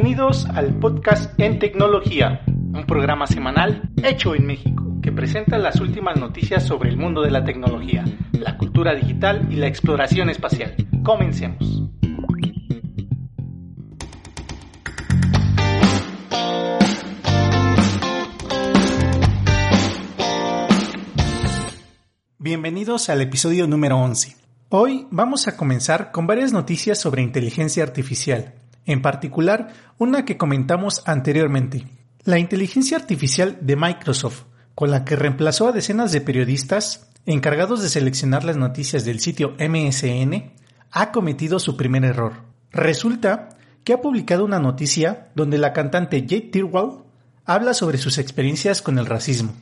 Bienvenidos al podcast En Tecnología, un programa semanal hecho en México que presenta las últimas noticias sobre el mundo de la tecnología, la cultura digital y la exploración espacial. Comencemos. Bienvenidos al episodio número 11. Hoy vamos a comenzar con varias noticias sobre inteligencia artificial, en particular una que comentamos anteriormente, la inteligencia artificial de Microsoft, con la que reemplazó a decenas de periodistas encargados de seleccionar las noticias del sitio MSN, ha cometido su primer error. Resulta que ha publicado una noticia donde la cantante Jade Tirwell habla sobre sus experiencias con el racismo.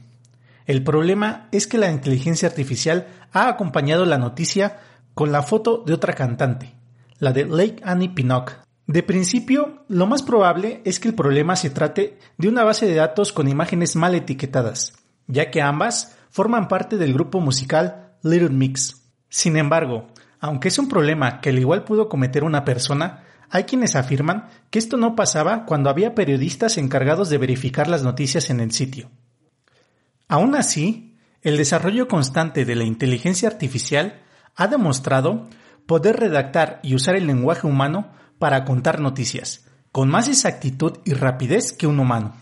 El problema es que la inteligencia artificial ha acompañado la noticia con la foto de otra cantante, la de Lake Annie Pinnock. De principio, lo más probable es que el problema se trate de una base de datos con imágenes mal etiquetadas, ya que ambas forman parte del grupo musical Little Mix. Sin embargo, aunque es un problema que al igual pudo cometer una persona, hay quienes afirman que esto no pasaba cuando había periodistas encargados de verificar las noticias en el sitio. Aún así, el desarrollo constante de la inteligencia artificial ha demostrado poder redactar y usar el lenguaje humano para contar noticias, con más exactitud y rapidez que un humano.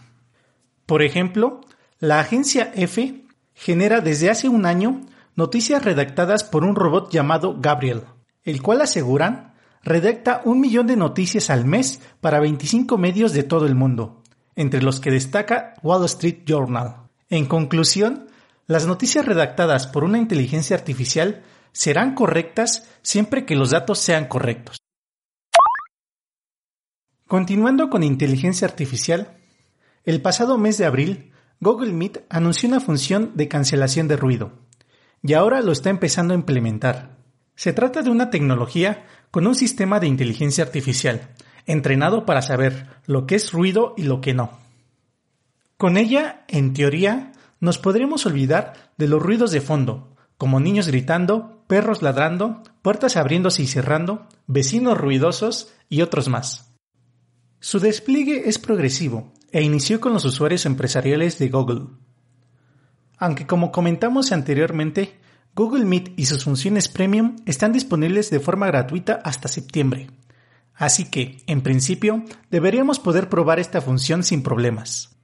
Por ejemplo, la agencia F genera desde hace un año noticias redactadas por un robot llamado Gabriel, el cual aseguran redacta un millón de noticias al mes para 25 medios de todo el mundo, entre los que destaca Wall Street Journal. En conclusión, las noticias redactadas por una inteligencia artificial serán correctas siempre que los datos sean correctos. Continuando con inteligencia artificial, el pasado mes de abril, Google Meet anunció una función de cancelación de ruido, y ahora lo está empezando a implementar. Se trata de una tecnología con un sistema de inteligencia artificial, entrenado para saber lo que es ruido y lo que no. Con ella, en teoría, nos podremos olvidar de los ruidos de fondo, como niños gritando, perros ladrando, puertas abriéndose y cerrando, vecinos ruidosos y otros más. Su despliegue es progresivo e inició con los usuarios empresariales de Google. Aunque como comentamos anteriormente, Google Meet y sus funciones premium están disponibles de forma gratuita hasta septiembre. Así que, en principio, deberíamos poder probar esta función sin problemas.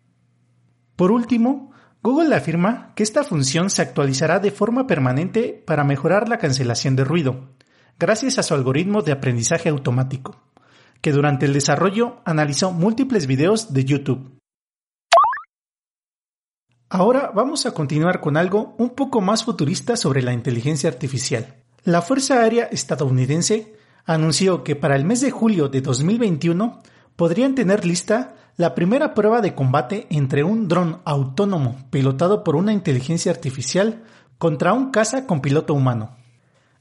Por último, Google afirma que esta función se actualizará de forma permanente para mejorar la cancelación de ruido, gracias a su algoritmo de aprendizaje automático, que durante el desarrollo analizó múltiples videos de YouTube. Ahora vamos a continuar con algo un poco más futurista sobre la inteligencia artificial. La Fuerza Aérea estadounidense anunció que para el mes de julio de 2021 podrían tener lista la primera prueba de combate entre un dron autónomo pilotado por una inteligencia artificial contra un caza con piloto humano.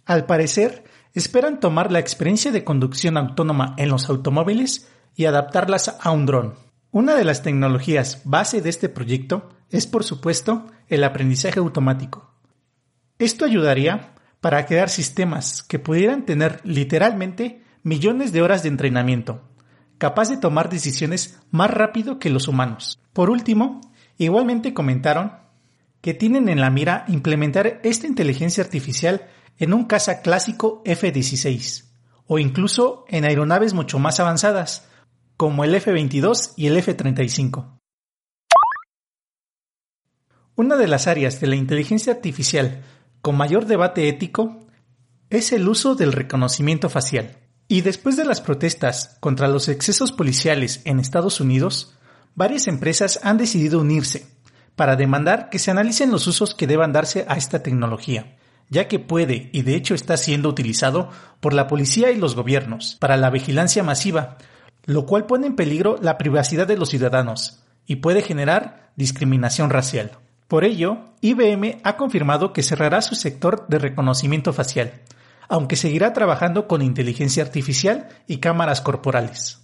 Al parecer, esperan tomar la experiencia de conducción autónoma en los automóviles y adaptarlas a un dron. Una de las tecnologías base de este proyecto es, por supuesto, el aprendizaje automático. Esto ayudaría para crear sistemas que pudieran tener literalmente millones de horas de entrenamiento, capaz de tomar decisiones más rápido que los humanos. Por último, igualmente comentaron que tienen en la mira implementar esta inteligencia artificial en un caza clásico F-16 o incluso en aeronaves mucho más avanzadas como el F-22 y el F-35. Una de las áreas de la inteligencia artificial con mayor debate ético es el uso del reconocimiento facial. Y después de las protestas contra los excesos policiales en Estados Unidos, varias empresas han decidido unirse para demandar que se analicen los usos que deban darse a esta tecnología, ya que puede y de hecho está siendo utilizado por la policía y los gobiernos para la vigilancia masiva, lo cual pone en peligro la privacidad de los ciudadanos y puede generar discriminación racial. Por ello, IBM ha confirmado que cerrará su sector de reconocimiento facial, aunque seguirá trabajando con inteligencia artificial y cámaras corporales.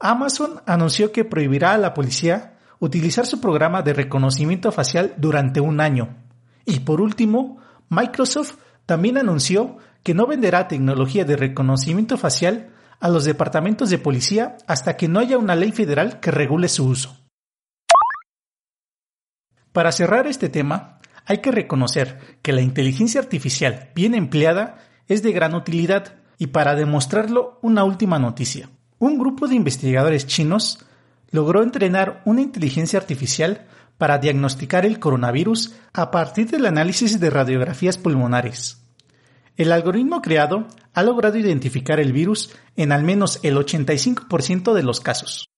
Amazon anunció que prohibirá a la policía utilizar su programa de reconocimiento facial durante un año. Y por último, Microsoft también anunció que no venderá tecnología de reconocimiento facial a los departamentos de policía hasta que no haya una ley federal que regule su uso. Para cerrar este tema, hay que reconocer que la inteligencia artificial bien empleada es de gran utilidad y para demostrarlo una última noticia. Un grupo de investigadores chinos logró entrenar una inteligencia artificial para diagnosticar el coronavirus a partir del análisis de radiografías pulmonares. El algoritmo creado ha logrado identificar el virus en al menos el 85% de los casos.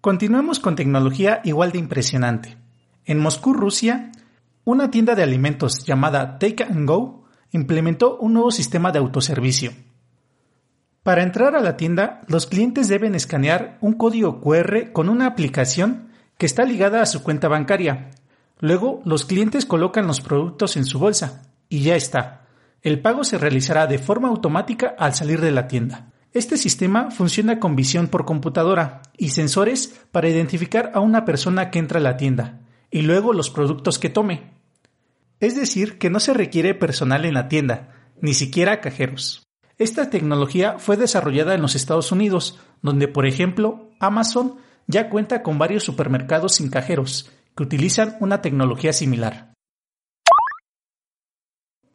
Continuemos con tecnología igual de impresionante. En Moscú, Rusia, una tienda de alimentos llamada Take and Go implementó un nuevo sistema de autoservicio. Para entrar a la tienda, los clientes deben escanear un código QR con una aplicación que está ligada a su cuenta bancaria. Luego, los clientes colocan los productos en su bolsa y ya está. El pago se realizará de forma automática al salir de la tienda. Este sistema funciona con visión por computadora y sensores para identificar a una persona que entra a la tienda y luego los productos que tome. Es decir, que no se requiere personal en la tienda, ni siquiera cajeros. Esta tecnología fue desarrollada en los Estados Unidos, donde por ejemplo Amazon ya cuenta con varios supermercados sin cajeros que utilizan una tecnología similar.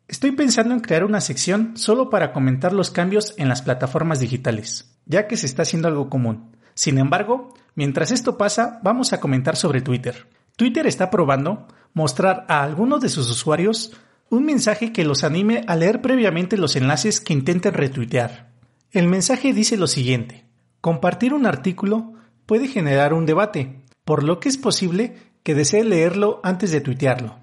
Estoy pensando en crear una sección solo para comentar los cambios en las plataformas digitales, ya que se está haciendo algo común. Sin embargo, mientras esto pasa, vamos a comentar sobre Twitter. Twitter está probando mostrar a algunos de sus usuarios un mensaje que los anime a leer previamente los enlaces que intenten retuitear. El mensaje dice lo siguiente, compartir un artículo puede generar un debate, por lo que es posible que desee leerlo antes de tuitearlo,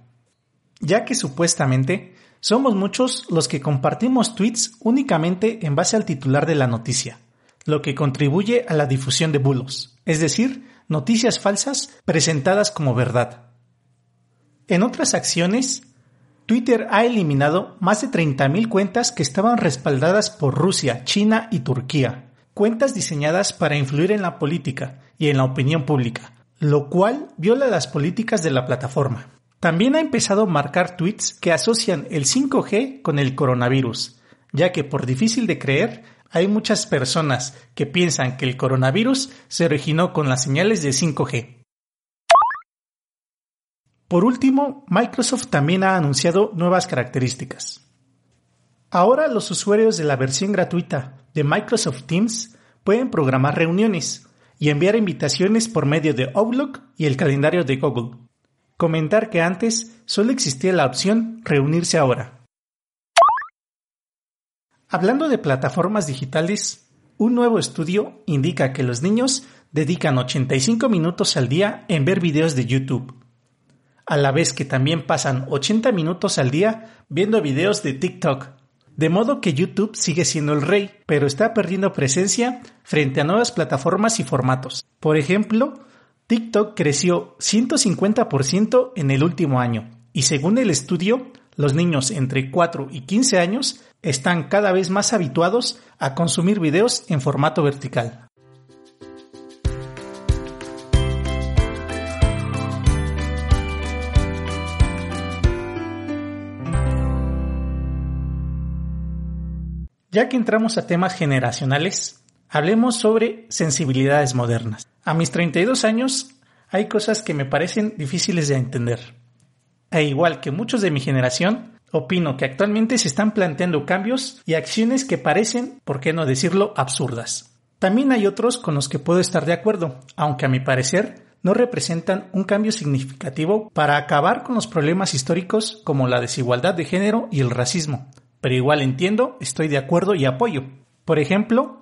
ya que supuestamente somos muchos los que compartimos tweets únicamente en base al titular de la noticia, lo que contribuye a la difusión de bulos, es decir, noticias falsas presentadas como verdad. En otras acciones, Twitter ha eliminado más de 30.000 cuentas que estaban respaldadas por Rusia, China y Turquía, cuentas diseñadas para influir en la política y en la opinión pública, lo cual viola las políticas de la plataforma. También ha empezado a marcar tweets que asocian el 5G con el coronavirus, ya que por difícil de creer, hay muchas personas que piensan que el coronavirus se originó con las señales de 5G. Por último, Microsoft también ha anunciado nuevas características. Ahora los usuarios de la versión gratuita de Microsoft Teams pueden programar reuniones y enviar invitaciones por medio de Outlook y el calendario de Google. Comentar que antes solo existía la opción reunirse ahora. Hablando de plataformas digitales, un nuevo estudio indica que los niños dedican 85 minutos al día en ver videos de YouTube, a la vez que también pasan 80 minutos al día viendo videos de TikTok. De modo que YouTube sigue siendo el rey, pero está perdiendo presencia frente a nuevas plataformas y formatos. Por ejemplo, TikTok creció 150% en el último año y según el estudio, los niños entre 4 y 15 años están cada vez más habituados a consumir videos en formato vertical. Ya que entramos a temas generacionales, Hablemos sobre sensibilidades modernas. A mis 32 años hay cosas que me parecen difíciles de entender. E igual que muchos de mi generación, opino que actualmente se están planteando cambios y acciones que parecen, por qué no decirlo, absurdas. También hay otros con los que puedo estar de acuerdo, aunque a mi parecer no representan un cambio significativo para acabar con los problemas históricos como la desigualdad de género y el racismo. Pero igual entiendo, estoy de acuerdo y apoyo. Por ejemplo,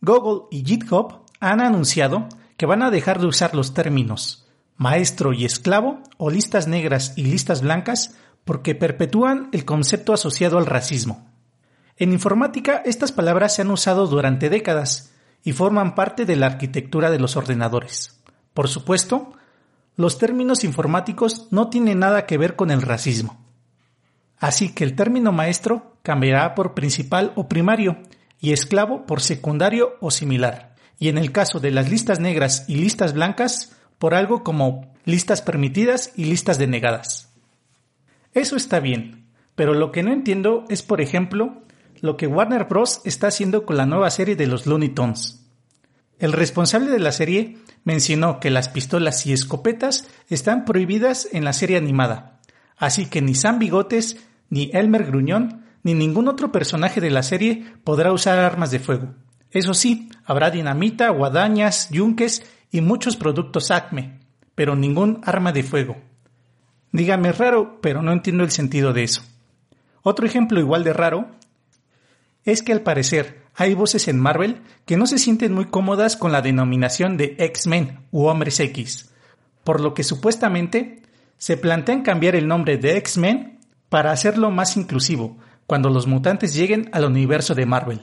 Google y GitHub han anunciado que van a dejar de usar los términos maestro y esclavo o listas negras y listas blancas porque perpetúan el concepto asociado al racismo. En informática estas palabras se han usado durante décadas y forman parte de la arquitectura de los ordenadores. Por supuesto, los términos informáticos no tienen nada que ver con el racismo. Así que el término maestro cambiará por principal o primario y esclavo por secundario o similar, y en el caso de las listas negras y listas blancas, por algo como listas permitidas y listas denegadas. Eso está bien, pero lo que no entiendo es, por ejemplo, lo que Warner Bros. está haciendo con la nueva serie de los Looney Tunes. El responsable de la serie mencionó que las pistolas y escopetas están prohibidas en la serie animada, así que ni Sam Bigotes, ni Elmer Gruñón, ni ningún otro personaje de la serie podrá usar armas de fuego. Eso sí, habrá dinamita, guadañas, yunques y muchos productos Acme, pero ningún arma de fuego. Dígame raro, pero no entiendo el sentido de eso. Otro ejemplo igual de raro es que al parecer hay voces en Marvel que no se sienten muy cómodas con la denominación de X-Men u Hombres X, por lo que supuestamente se plantean cambiar el nombre de X-Men para hacerlo más inclusivo cuando los mutantes lleguen al universo de Marvel.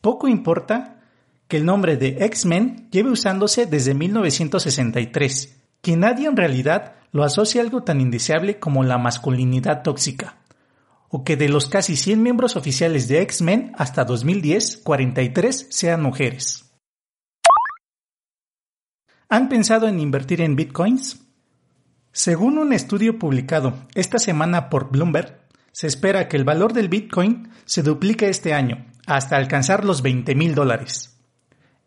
Poco importa que el nombre de X-Men lleve usándose desde 1963, que nadie en realidad lo asocia algo tan indeseable como la masculinidad tóxica o que de los casi 100 miembros oficiales de X-Men hasta 2010, 43 sean mujeres. ¿Han pensado en invertir en bitcoins? Según un estudio publicado esta semana por Bloomberg, se espera que el valor del bitcoin se duplique este año hasta alcanzar los 20 mil dólares.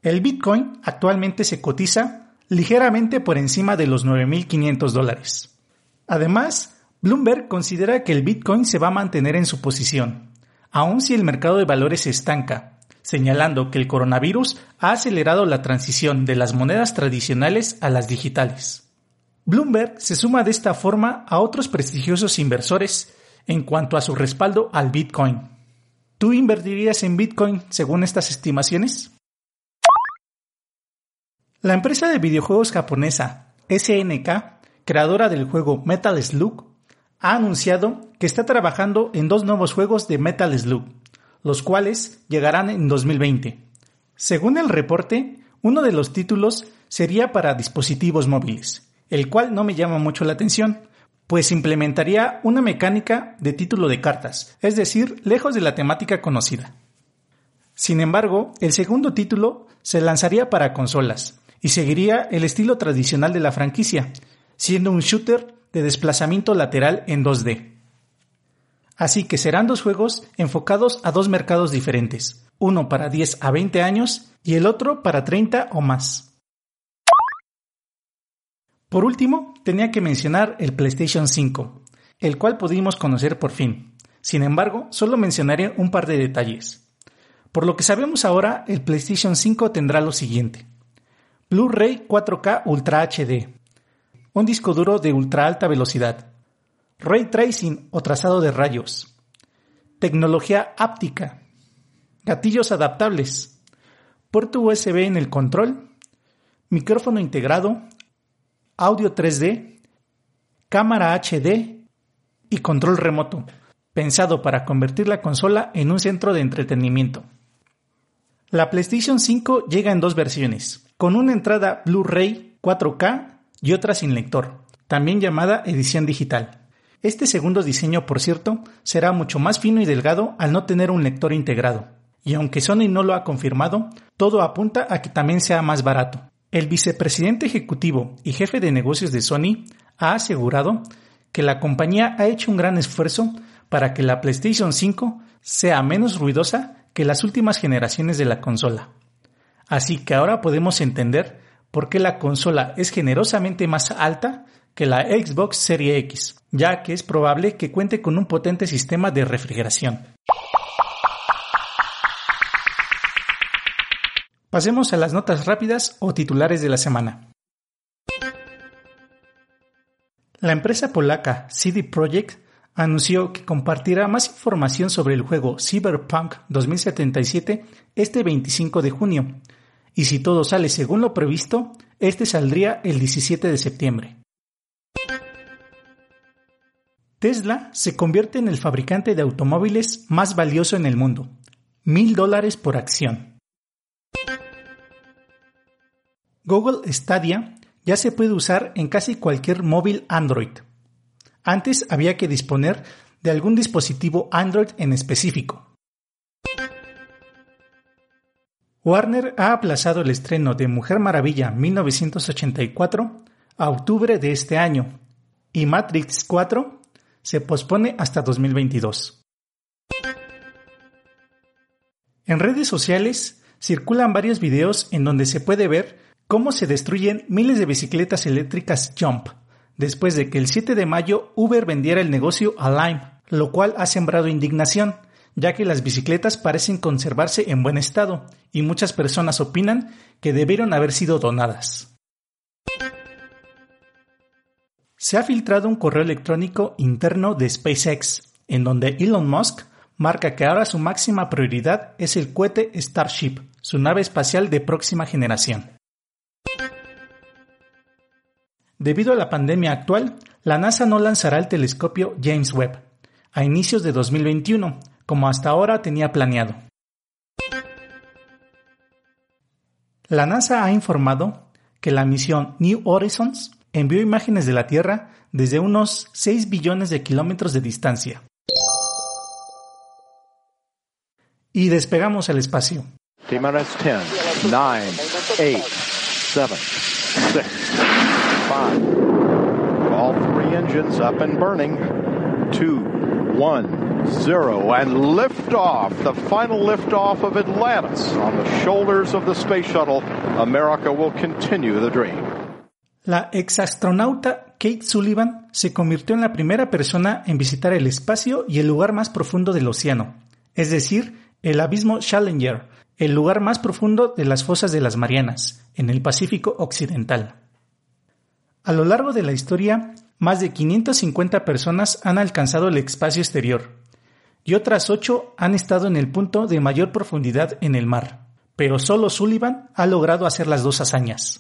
El bitcoin actualmente se cotiza ligeramente por encima de los 9.500 dólares. Además, Bloomberg considera que el Bitcoin se va a mantener en su posición, aun si el mercado de valores se estanca, señalando que el coronavirus ha acelerado la transición de las monedas tradicionales a las digitales. Bloomberg se suma de esta forma a otros prestigiosos inversores en cuanto a su respaldo al Bitcoin. ¿Tú invertirías en Bitcoin según estas estimaciones? La empresa de videojuegos japonesa SNK, creadora del juego Metal Slug, ha anunciado que está trabajando en dos nuevos juegos de Metal Slug, los cuales llegarán en 2020. Según el reporte, uno de los títulos sería para dispositivos móviles, el cual no me llama mucho la atención, pues implementaría una mecánica de título de cartas, es decir, lejos de la temática conocida. Sin embargo, el segundo título se lanzaría para consolas y seguiría el estilo tradicional de la franquicia, siendo un shooter de desplazamiento lateral en 2D. Así que serán dos juegos enfocados a dos mercados diferentes, uno para 10 a 20 años y el otro para 30 o más. Por último, tenía que mencionar el PlayStation 5, el cual pudimos conocer por fin. Sin embargo, solo mencionaré un par de detalles. Por lo que sabemos ahora, el PlayStation 5 tendrá lo siguiente. Blu-ray 4K Ultra HD, un disco duro de ultra alta velocidad, ray tracing o trazado de rayos, tecnología áptica, gatillos adaptables, puerto USB en el control, micrófono integrado, audio 3D, cámara HD y control remoto, pensado para convertir la consola en un centro de entretenimiento. La PlayStation 5 llega en dos versiones, con una entrada Blu-ray 4K y otra sin lector, también llamada edición digital. Este segundo diseño, por cierto, será mucho más fino y delgado al no tener un lector integrado. Y aunque Sony no lo ha confirmado, todo apunta a que también sea más barato. El vicepresidente ejecutivo y jefe de negocios de Sony ha asegurado que la compañía ha hecho un gran esfuerzo para que la PlayStation 5 sea menos ruidosa que las últimas generaciones de la consola. Así que ahora podemos entender porque la consola es generosamente más alta que la Xbox Series X, ya que es probable que cuente con un potente sistema de refrigeración. Pasemos a las notas rápidas o titulares de la semana. La empresa polaca CD Projekt anunció que compartirá más información sobre el juego Cyberpunk 2077 este 25 de junio, y si todo sale según lo previsto, este saldría el 17 de septiembre. Tesla se convierte en el fabricante de automóviles más valioso en el mundo, mil dólares por acción. Google Stadia ya se puede usar en casi cualquier móvil Android. Antes había que disponer de algún dispositivo Android en específico. Warner ha aplazado el estreno de Mujer Maravilla 1984 a octubre de este año y Matrix 4 se pospone hasta 2022. En redes sociales circulan varios videos en donde se puede ver cómo se destruyen miles de bicicletas eléctricas Jump, después de que el 7 de mayo Uber vendiera el negocio a Lime, lo cual ha sembrado indignación, ya que las bicicletas parecen conservarse en buen estado y muchas personas opinan que debieron haber sido donadas. Se ha filtrado un correo electrónico interno de SpaceX, en donde Elon Musk marca que ahora su máxima prioridad es el cohete Starship, su nave espacial de próxima generación. Debido a la pandemia actual, la NASA no lanzará el telescopio James Webb a inicios de 2021, como hasta ahora tenía planeado. La NASA ha informado que la misión New Horizons envió imágenes de la Tierra desde unos 6 billones de kilómetros de distancia. Y despegamos al espacio. 10, 9, 8, 7, 6, 5. All three engines up and burning. 2, 1, zero, and liftoff, the final liftoff of Atlantis on the shoulders of the space shuttle. America will continue the dream. La exastronauta Kate Sullivan se convirtió en la primera persona en visitar el espacio y el lugar más profundo del océano, es decir, el abismo Challenger, el lugar más profundo de las fosas de las Marianas, en el Pacífico Occidental. A lo largo de la historia, más de 550 personas han alcanzado el espacio exterior, y otras ocho han estado en el punto de mayor profundidad en el mar, pero solo Sullivan ha logrado hacer las dos hazañas.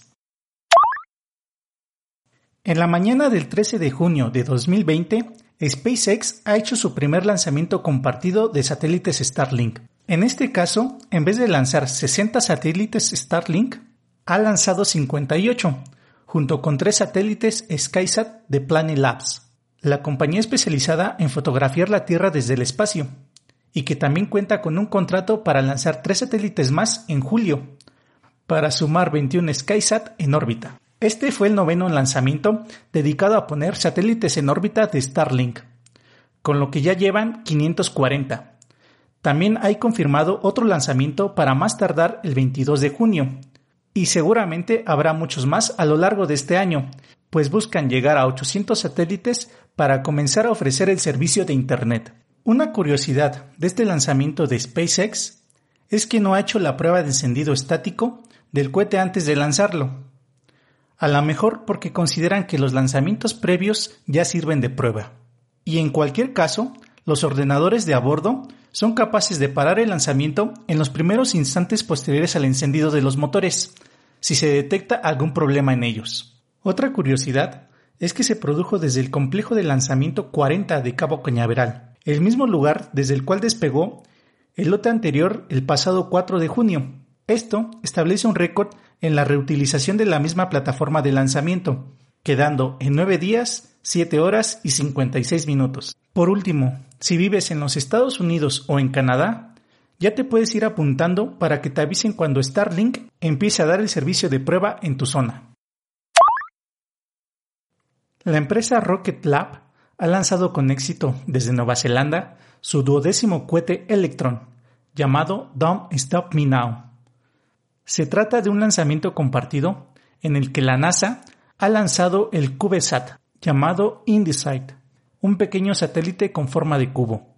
En la mañana del 13 de junio de 2020, SpaceX ha hecho su primer lanzamiento compartido de satélites Starlink. En este caso, en vez de lanzar 60 satélites Starlink, ha lanzado 58, junto con tres satélites SkySat de Planet Labs la compañía especializada en fotografiar la Tierra desde el espacio, y que también cuenta con un contrato para lanzar tres satélites más en julio, para sumar 21 SkySat en órbita. Este fue el noveno lanzamiento dedicado a poner satélites en órbita de Starlink, con lo que ya llevan 540. También hay confirmado otro lanzamiento para más tardar el 22 de junio, y seguramente habrá muchos más a lo largo de este año, pues buscan llegar a 800 satélites para comenzar a ofrecer el servicio de Internet. Una curiosidad de este lanzamiento de SpaceX es que no ha hecho la prueba de encendido estático del cohete antes de lanzarlo. A lo mejor porque consideran que los lanzamientos previos ya sirven de prueba. Y en cualquier caso, los ordenadores de a bordo son capaces de parar el lanzamiento en los primeros instantes posteriores al encendido de los motores, si se detecta algún problema en ellos. Otra curiosidad es que se produjo desde el complejo de lanzamiento 40 de Cabo Cañaveral, el mismo lugar desde el cual despegó el lote anterior el pasado 4 de junio. Esto establece un récord en la reutilización de la misma plataforma de lanzamiento, quedando en 9 días, 7 horas y 56 minutos. Por último, si vives en los Estados Unidos o en Canadá, ya te puedes ir apuntando para que te avisen cuando Starlink empiece a dar el servicio de prueba en tu zona. La empresa Rocket Lab ha lanzado con éxito desde Nueva Zelanda su duodécimo cohete Electron, llamado Don't Stop Me Now. Se trata de un lanzamiento compartido en el que la NASA ha lanzado el CubeSat, llamado InDesight, un pequeño satélite con forma de cubo.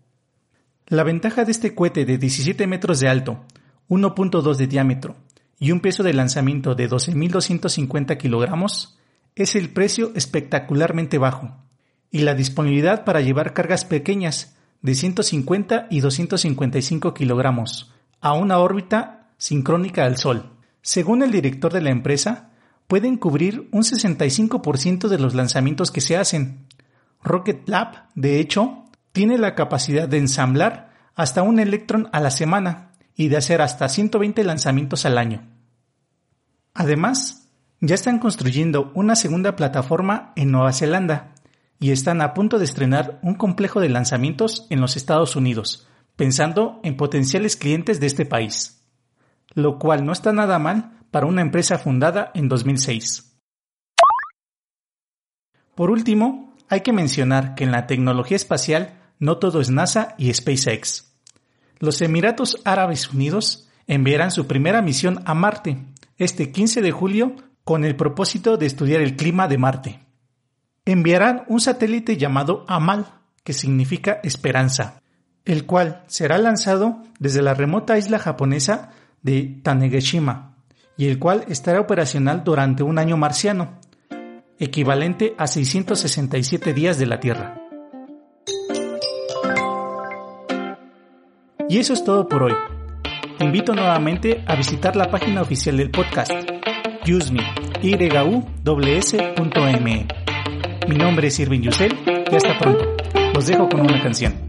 La ventaja de este cohete de 17 metros de alto, 1.2 de diámetro y un peso de lanzamiento de 12.250 kilogramos es el precio espectacularmente bajo y la disponibilidad para llevar cargas pequeñas de 150 y 255 kilogramos a una órbita sincrónica al Sol. Según el director de la empresa, pueden cubrir un 65% de los lanzamientos que se hacen. Rocket Lab, de hecho, tiene la capacidad de ensamblar hasta un electrón a la semana y de hacer hasta 120 lanzamientos al año. Además, ya están construyendo una segunda plataforma en Nueva Zelanda y están a punto de estrenar un complejo de lanzamientos en los Estados Unidos, pensando en potenciales clientes de este país. lo cual no está nada mal para una empresa fundada en 2006. Por último, hay que mencionar que en la tecnología espacial no todo es NASA y SpaceX. Los Emiratos Árabes Unidos enviarán su primera misión a Marte este 15 de julio con el propósito de estudiar el clima de Marte. Enviarán un satélite llamado Amal, que significa esperanza, el cual será lanzado desde la remota isla japonesa de Tanegashima, y el cual estará operacional durante un año marciano, equivalente a 667 días de la Tierra. Y eso es todo por hoy. Te invito nuevamente a visitar la página oficial del podcast, useme, Mi nombre es Irving Yusel y hasta pronto. Los dejo con una canción.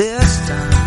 this time.